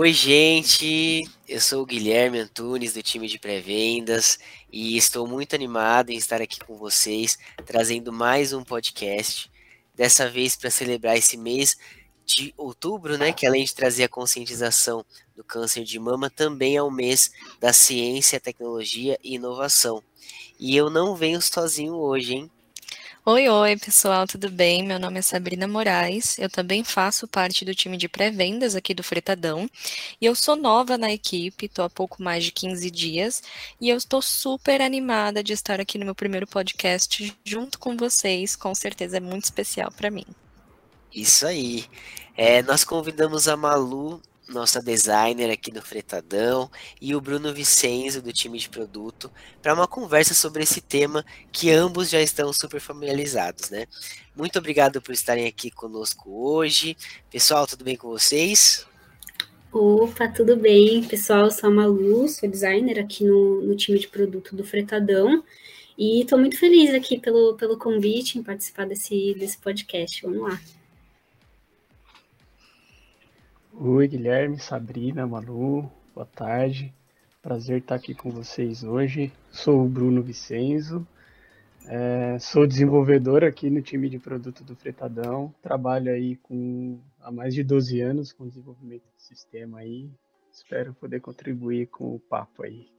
Oi, gente. Eu sou o Guilherme Antunes do time de pré-vendas e estou muito animado em estar aqui com vocês, trazendo mais um podcast. Dessa vez para celebrar esse mês de outubro, né, que além de trazer a conscientização do câncer de mama, também é o mês da ciência, tecnologia e inovação. E eu não venho sozinho hoje, hein? Oi, oi, pessoal, tudo bem? Meu nome é Sabrina Moraes, eu também faço parte do time de pré-vendas aqui do Fretadão, e eu sou nova na equipe, estou há pouco mais de 15 dias, e eu estou super animada de estar aqui no meu primeiro podcast junto com vocês, com certeza é muito especial para mim. Isso aí. É, nós convidamos a Malu nossa designer aqui do Fretadão, e o Bruno Vicenzo, do time de produto, para uma conversa sobre esse tema que ambos já estão super familiarizados, né? Muito obrigado por estarem aqui conosco hoje. Pessoal, tudo bem com vocês? Opa, tudo bem, pessoal? Eu sou a Malu, sou designer aqui no, no time de produto do Fretadão. E estou muito feliz aqui pelo, pelo convite em participar desse, desse podcast. Vamos lá. Oi, Guilherme, Sabrina, Manu, boa tarde. Prazer estar aqui com vocês hoje. Sou o Bruno Vicenzo, é, sou desenvolvedor aqui no time de produto do Fretadão. Trabalho aí com, há mais de 12 anos com desenvolvimento de sistema aí. Espero poder contribuir com o papo aí.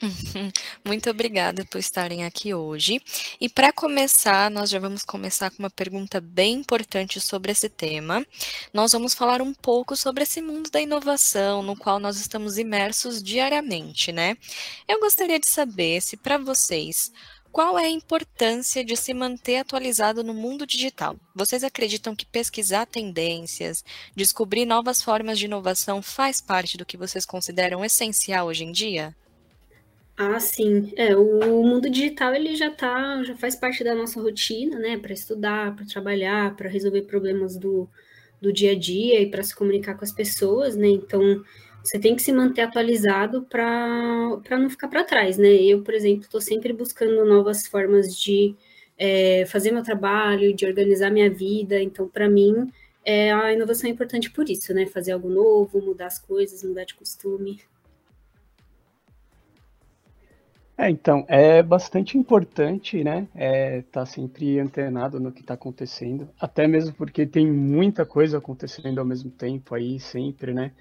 Muito obrigada por estarem aqui hoje. E para começar, nós já vamos começar com uma pergunta bem importante sobre esse tema. Nós vamos falar um pouco sobre esse mundo da inovação no qual nós estamos imersos diariamente, né? Eu gostaria de saber se para vocês qual é a importância de se manter atualizado no mundo digital? Vocês acreditam que pesquisar tendências, descobrir novas formas de inovação faz parte do que vocês consideram essencial hoje em dia? Ah, sim. É, o mundo digital ele já tá, já faz parte da nossa rotina, né? Para estudar, para trabalhar, para resolver problemas do, do dia a dia e para se comunicar com as pessoas, né? Então, você tem que se manter atualizado para não ficar para trás, né? Eu, por exemplo, estou sempre buscando novas formas de é, fazer meu trabalho, de organizar minha vida. Então, para mim, é, a inovação é importante por isso, né? Fazer algo novo, mudar as coisas, mudar de costume. É, então, é bastante importante, né, é, tá sempre antenado no que está acontecendo, até mesmo porque tem muita coisa acontecendo ao mesmo tempo aí, sempre, né,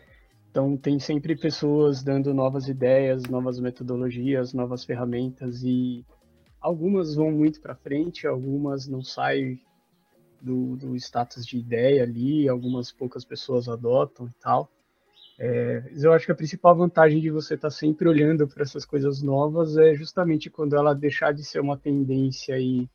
então tem sempre pessoas dando novas ideias, novas metodologias, novas ferramentas e algumas vão muito para frente, algumas não saem do, do status de ideia ali, algumas poucas pessoas adotam e tal, é, eu acho que a principal vantagem de você estar tá sempre olhando para essas coisas novas é justamente quando ela deixar de ser uma tendência e,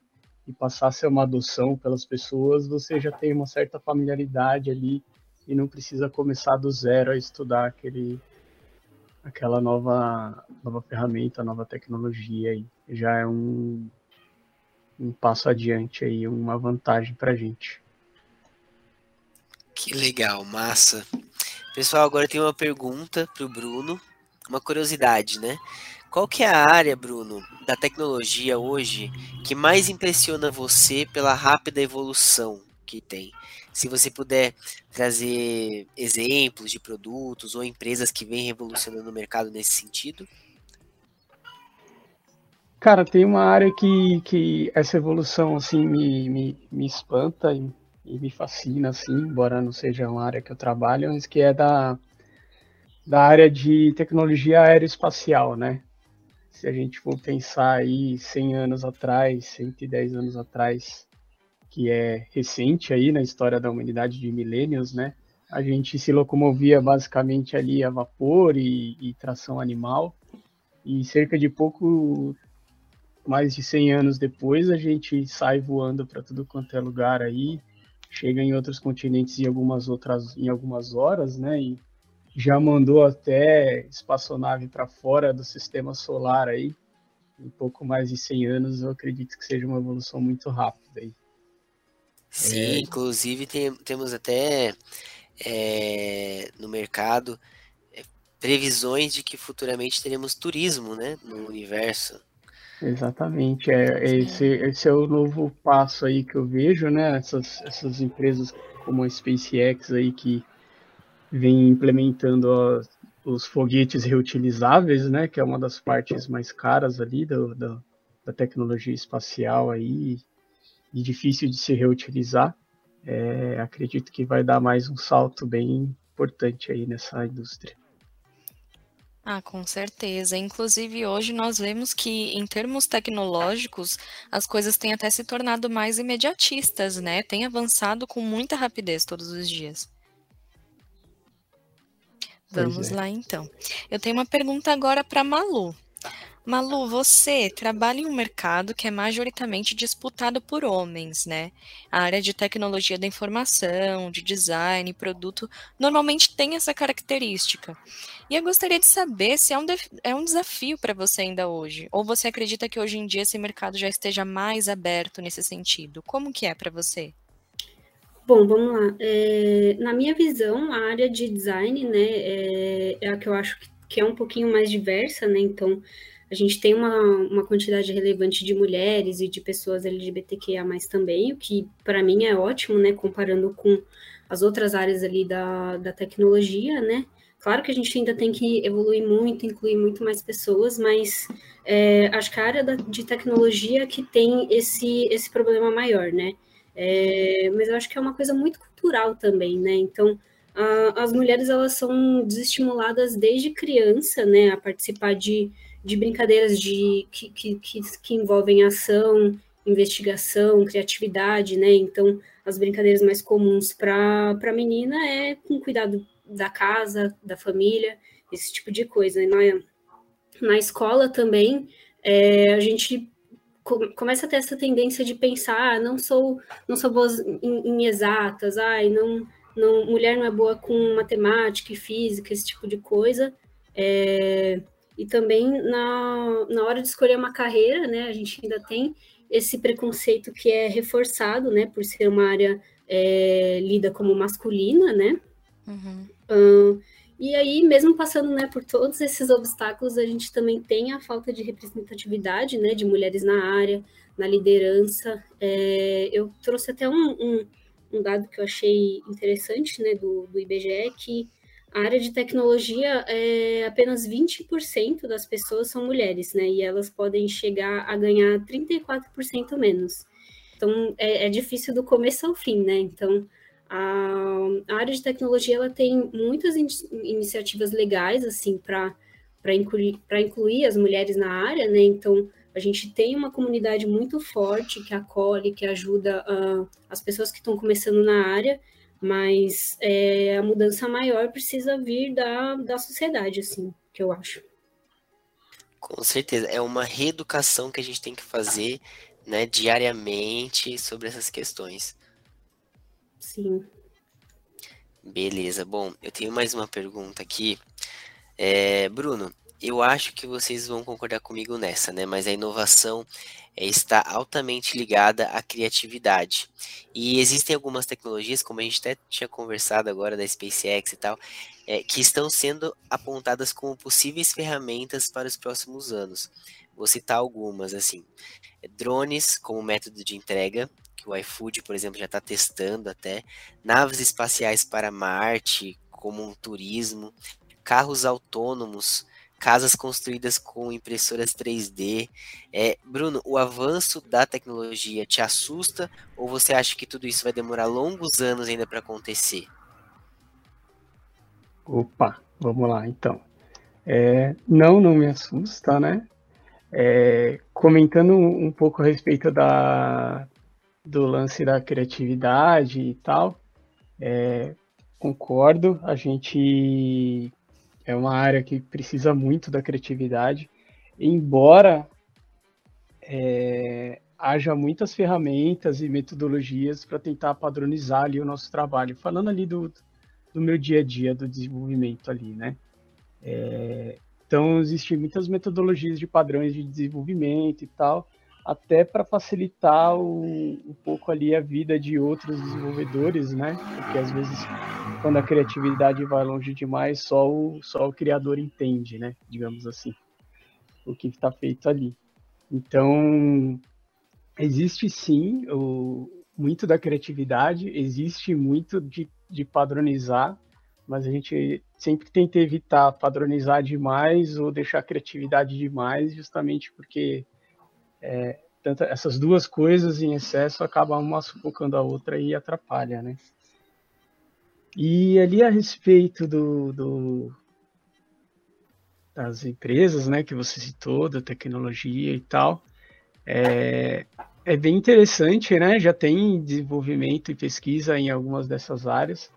e passar a ser uma adoção pelas pessoas, você já tem uma certa familiaridade ali e não precisa começar do zero a estudar aquele, aquela nova, nova ferramenta, nova tecnologia aí. Já é um, um passo adiante aí, uma vantagem para gente. Que legal, massa. Pessoal, agora tem uma pergunta para o Bruno, uma curiosidade, né? Qual que é a área, Bruno, da tecnologia hoje que mais impressiona você pela rápida evolução que tem? Se você puder trazer exemplos de produtos ou empresas que vêm revolucionando o mercado nesse sentido. Cara, tem uma área que, que essa evolução assim me, me, me espanta e e me fascina, assim, embora não seja uma área que eu trabalho, mas que é da, da área de tecnologia aeroespacial, né? Se a gente for pensar aí 100 anos atrás, 110 anos atrás, que é recente aí na história da humanidade de milênios, né? A gente se locomovia basicamente ali a vapor e, e tração animal, e cerca de pouco mais de 100 anos depois a gente sai voando para tudo quanto é lugar aí, chega em outros continentes em algumas outras em algumas horas, né? E já mandou até espaçonave para fora do sistema solar aí. Em pouco mais de 100 anos, eu acredito que seja uma evolução muito rápida aí. Sim, é... inclusive tem, temos até é, no mercado é, previsões de que futuramente teremos turismo, né, no universo. Exatamente, é, esse, esse é o novo passo aí que eu vejo, né? Essas, essas empresas como a SpaceX aí que vem implementando as, os foguetes reutilizáveis, né, que é uma das partes mais caras ali do, do, da tecnologia espacial aí e difícil de se reutilizar. É, acredito que vai dar mais um salto bem importante aí nessa indústria. Ah, com certeza. Inclusive, hoje nós vemos que, em termos tecnológicos, as coisas têm até se tornado mais imediatistas, né? Tem avançado com muita rapidez todos os dias. Vamos é. lá, então. Eu tenho uma pergunta agora para Malu. Malu, você trabalha em um mercado que é majoritariamente disputado por homens, né? A área de tecnologia da informação, de design, produto, normalmente tem essa característica. E eu gostaria de saber se é um, é um desafio para você ainda hoje, ou você acredita que hoje em dia esse mercado já esteja mais aberto nesse sentido? Como que é para você? Bom, vamos lá. É, na minha visão, a área de design, né, é, é a que eu acho que é um pouquinho mais diversa, né? Então, a gente tem uma, uma quantidade relevante de mulheres e de pessoas LGBTQIA+, também, o que para mim é ótimo, né, comparando com as outras áreas ali da, da tecnologia, né, Claro que a gente ainda tem que evoluir muito, incluir muito mais pessoas, mas é, acho que a área da, de tecnologia que tem esse, esse problema maior, né? É, mas eu acho que é uma coisa muito cultural também, né? Então, a, as mulheres, elas são desestimuladas desde criança, né? A participar de, de brincadeiras de, que, que, que, que envolvem ação, investigação, criatividade, né? Então, as brincadeiras mais comuns para a menina é com cuidado da casa, da família, esse tipo de coisa. Na, na escola também, é, a gente começa a ter essa tendência de pensar, ah, não sou não sou boa em, em exatas, ai, não, não, mulher não é boa com matemática e física, esse tipo de coisa. É, e também na, na hora de escolher uma carreira, né, a gente ainda tem esse preconceito que é reforçado, né, por ser uma área é, lida como masculina, né? Uhum. Um, e aí, mesmo passando né, por todos esses obstáculos, a gente também tem a falta de representatividade né, de mulheres na área, na liderança. É, eu trouxe até um, um, um, dado que eu achei interessante né, do, do IBGE, que a área de tecnologia, é, apenas 20% das pessoas são mulheres, né? E elas podem chegar a ganhar 34% menos. Então, é, é, difícil do começo ao fim, né? Então, a, a área de tecnologia, ela tem muitas in, iniciativas legais, assim, para incluir, incluir as mulheres na área, né? Então, a gente tem uma comunidade muito forte que acolhe, que ajuda uh, as pessoas que estão começando na área, mas é, a mudança maior precisa vir da, da sociedade, assim, que eu acho. Com certeza, é uma reeducação que a gente tem que fazer né, diariamente sobre essas questões. Sim. Beleza, bom, eu tenho mais uma pergunta aqui. É, Bruno, eu acho que vocês vão concordar comigo nessa, né? Mas a inovação é, está altamente ligada à criatividade. E existem algumas tecnologias, como a gente até tinha conversado agora da SpaceX e tal, é, que estão sendo apontadas como possíveis ferramentas para os próximos anos. Vou citar algumas, assim. Drones como método de entrega, que o iFood, por exemplo, já está testando até. Naves espaciais para Marte, como um turismo. Carros autônomos casas construídas com impressoras 3D. É, Bruno, o avanço da tecnologia te assusta ou você acha que tudo isso vai demorar longos anos ainda para acontecer? Opa, vamos lá então. É, não, não me assusta, né? É, comentando um pouco a respeito da, do lance da criatividade e tal, é, concordo. A gente é uma área que precisa muito da criatividade, embora é, haja muitas ferramentas e metodologias para tentar padronizar ali o nosso trabalho. Falando ali do, do meu dia a dia do desenvolvimento ali, né? É, então, existem muitas metodologias de padrões de desenvolvimento e tal, até para facilitar o, um pouco ali a vida de outros desenvolvedores, né? Porque às vezes quando a criatividade vai longe demais, só o, só o criador entende, né? Digamos assim, o que está feito ali. Então, existe sim o, muito da criatividade, existe muito de, de padronizar mas a gente sempre tenta evitar padronizar demais ou deixar a criatividade demais, justamente porque é, tanto essas duas coisas em excesso acabam uma sufocando a outra e atrapalha, né? E ali a respeito do, do, das empresas, né, que você citou, da tecnologia e tal, é, é bem interessante, né? Já tem desenvolvimento e pesquisa em algumas dessas áreas.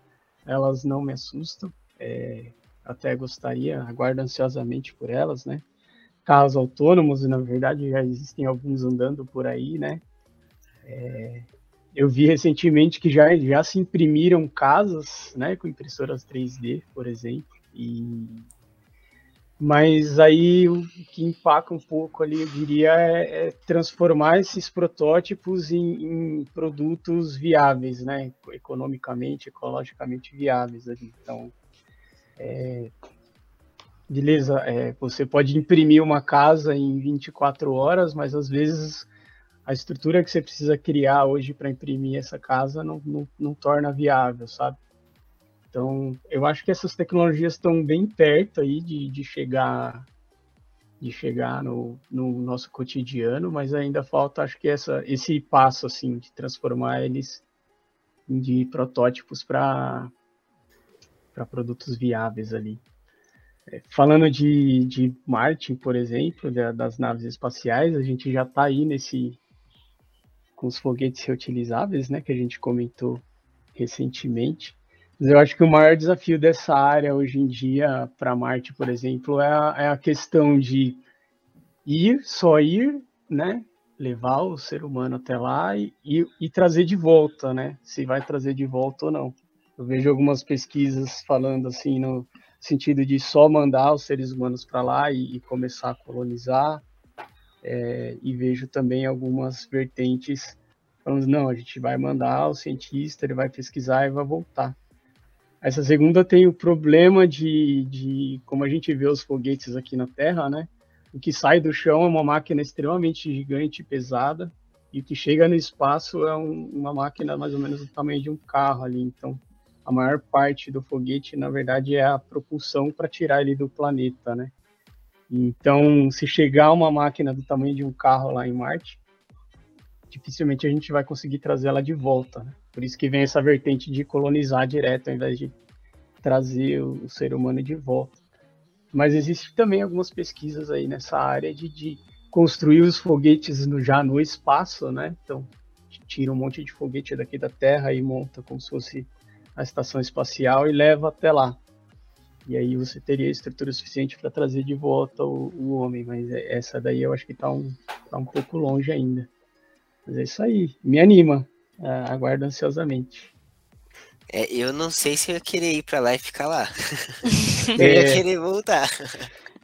Elas não me assustam. É, até gostaria, aguardo ansiosamente por elas, né? Carros autônomos, na verdade, já existem alguns andando por aí, né? É, eu vi recentemente que já, já se imprimiram casas, né, com impressoras 3D, por exemplo, e mas aí o que empaca um pouco ali, eu diria, é, é transformar esses protótipos em, em, produtos viáveis, né? Economicamente, ecologicamente viáveis. Ali. Então, é, beleza, é, você pode imprimir uma casa em 24 horas, mas às vezes a estrutura que você precisa criar hoje para imprimir essa casa não, não, não torna viável, sabe? Então, eu acho que essas tecnologias estão bem perto aí de, de chegar de chegar no, no nosso cotidiano, mas ainda falta, acho que essa, esse passo assim de transformar eles de protótipos para para produtos viáveis ali. Falando de, de Marte, por exemplo, da, das naves espaciais, a gente já está aí nesse com os foguetes reutilizáveis, né, que a gente comentou recentemente. Mas eu acho que o maior desafio dessa área hoje em dia para Marte, por exemplo, é a, é a, questão de ir, só ir, né? Levar o ser humano até lá e, e, e, trazer de volta, né? Se vai trazer de volta ou não. Eu vejo algumas pesquisas falando assim no sentido de só mandar os seres humanos para lá e, e, começar a colonizar. É, e vejo também algumas vertentes falando, não, a gente vai mandar o cientista, ele vai pesquisar e vai voltar. Essa segunda tem o problema de, de, como a gente vê os foguetes aqui na Terra, né? O que sai do chão é uma máquina extremamente gigante e pesada, e o que chega no espaço é um, uma máquina mais ou menos do tamanho de um carro ali. Então, a maior parte do foguete, na verdade, é a propulsão para tirar ele do planeta, né? Então, se chegar uma máquina do tamanho de um carro lá em Marte, dificilmente a gente vai conseguir trazer ela de volta, né? Por isso que vem essa vertente de colonizar direto, ao invés de trazer o, ser humano de volta. Mas existe também algumas pesquisas aí nessa área de, de construir os foguetes no, já no espaço, né? Então, tira um monte de foguete daqui da Terra e monta como se fosse a estação espacial e leva até lá. E aí você teria estrutura suficiente para trazer de volta o, o, homem, mas é, essa daí eu acho que está um, tá um pouco longe ainda. Mas é isso aí, me anima. Ah, aguardo ansiosamente. É, eu não sei se eu ia querer ir para lá e ficar lá. eu é, ia querer voltar.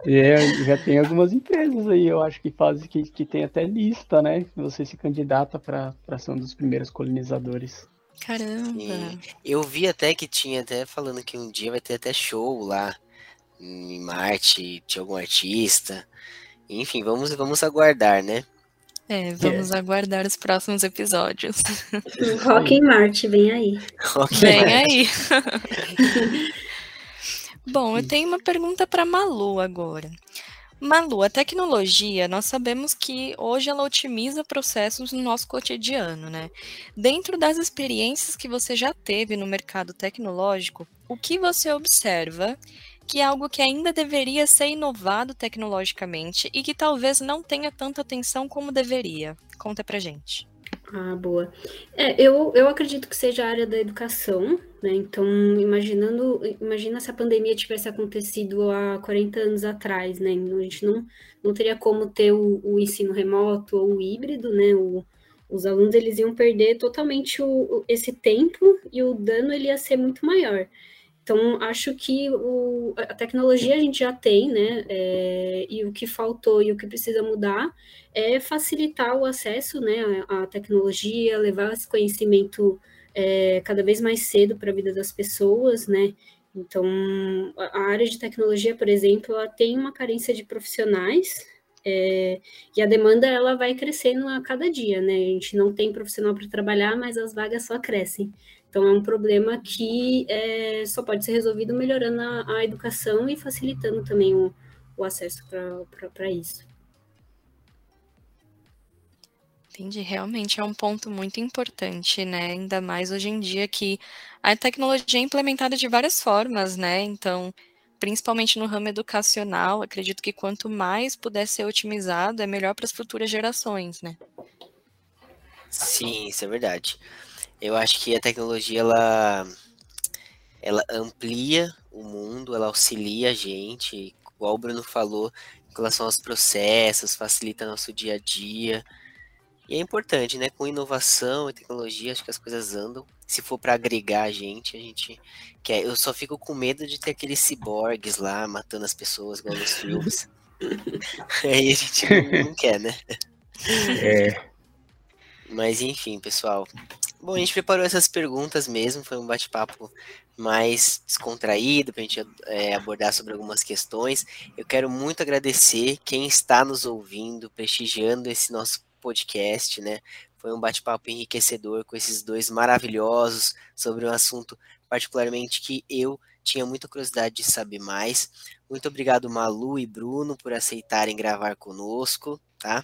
É, já tem algumas empresas aí, eu acho que fazem que, que tem até lista, né? Você se candidata para ser um dos primeiros colonizadores. Caramba! Sim. Eu vi até que tinha até falando que um dia vai ter até show lá em Marte de algum artista. Enfim, vamos, vamos aguardar, né? É, vamos é. aguardar os próximos episódios. Rock em Marte, vem aí. Rock vem aí. Bom, eu tenho uma pergunta para Malu agora. Malu, a tecnologia, nós sabemos que hoje ela otimiza processos no nosso cotidiano, né? Dentro das experiências que você já teve no mercado tecnológico, o que você observa que é algo que ainda deveria ser inovado tecnologicamente e que talvez não tenha tanta atenção como deveria. Conta pra gente. Ah, boa. É, eu, eu acredito que seja a área da educação, né? Então, imaginando, imagina se a pandemia tivesse acontecido há 40 anos atrás, né? A gente não, não teria como ter o, o ensino remoto ou o híbrido, né? O, os alunos eles iam perder totalmente o, esse tempo e o dano ele ia ser muito maior. Então, acho que o, a tecnologia a gente já tem, né? É, e o que faltou e o que precisa mudar é facilitar o acesso né, à tecnologia, levar esse conhecimento é, cada vez mais cedo para a vida das pessoas, né? Então, a área de tecnologia, por exemplo, ela tem uma carência de profissionais é, e a demanda ela vai crescendo a cada dia, né? A gente não tem profissional para trabalhar, mas as vagas só crescem. Então, é um problema que é, só pode ser resolvido melhorando a, a educação e facilitando também o, o acesso para isso. Entendi, realmente é um ponto muito importante, né? Ainda mais hoje em dia que a tecnologia é implementada de várias formas, né? Então, principalmente no ramo educacional, acredito que quanto mais puder ser otimizado, é melhor para as futuras gerações, né? Sim, isso é verdade. Eu acho que a tecnologia ela, ela amplia o mundo, ela auxilia a gente, igual o Bruno falou, em relação aos processos, facilita nosso dia a dia. E é importante, né? Com inovação e tecnologia, acho que as coisas andam. Se for para agregar a gente, a gente quer. Eu só fico com medo de ter aqueles ciborgues lá matando as pessoas, igual nos filmes. Aí a gente não, não quer, né? É. Mas enfim, pessoal. Bom, a gente preparou essas perguntas mesmo, foi um bate-papo mais descontraído para a gente é, abordar sobre algumas questões. Eu quero muito agradecer quem está nos ouvindo, prestigiando esse nosso podcast, né? Foi um bate-papo enriquecedor com esses dois maravilhosos sobre um assunto particularmente que eu tinha muita curiosidade de saber mais. Muito obrigado, Malu e Bruno, por aceitarem gravar conosco, tá?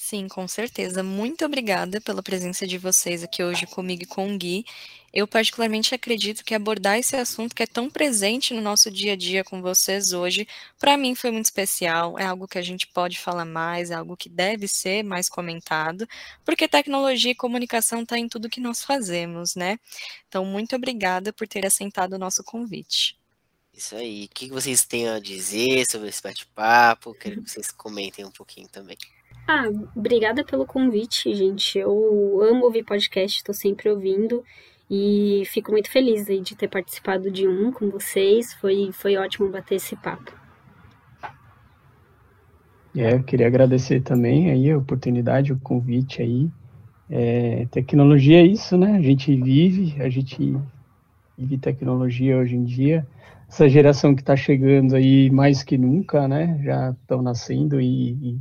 Sim, com certeza. Muito obrigada pela presença de vocês aqui hoje comigo e com o Gui. Eu particularmente acredito que abordar esse assunto que é tão presente no nosso dia a dia com vocês hoje, para mim foi muito especial, é algo que a gente pode falar mais, é algo que deve ser mais comentado, porque tecnologia e comunicação está em tudo que nós fazemos, né? Então, muito obrigada por ter aceitado o nosso convite. Isso aí. O que vocês têm a dizer sobre esse bate-papo? Quero que vocês comentem um pouquinho também. Ah, obrigada pelo convite, gente. Eu amo ouvir podcast, estou sempre ouvindo e fico muito feliz de ter participado de um com vocês. Foi, foi ótimo bater esse papo. É, eu queria agradecer também aí a oportunidade, o convite aí. É, tecnologia é isso, né? A gente vive, a gente vive tecnologia hoje em dia. Essa geração que está chegando aí mais que nunca, né? Já estão nascendo e, e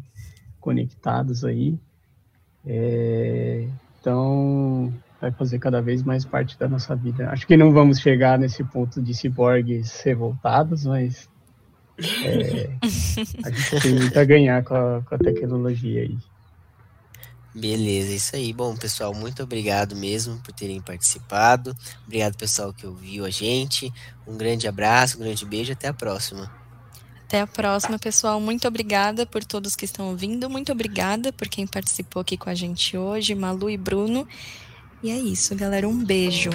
conectados aí. É, então, vai fazer cada vez mais parte da nossa vida. Acho que não vamos chegar nesse ponto de ciborgues revoltados, mas é, a gente tem muito a ganhar com a, com a tecnologia aí. Beleza, isso aí. Bom, pessoal, muito obrigado mesmo por terem participado. Obrigado, pessoal, que ouviu a gente. Um grande abraço, um grande beijo. Até a próxima. Até a próxima, pessoal. Muito obrigada por todos que estão ouvindo. Muito obrigada por quem participou aqui com a gente hoje, Malu e Bruno. E é isso, galera. Um beijo.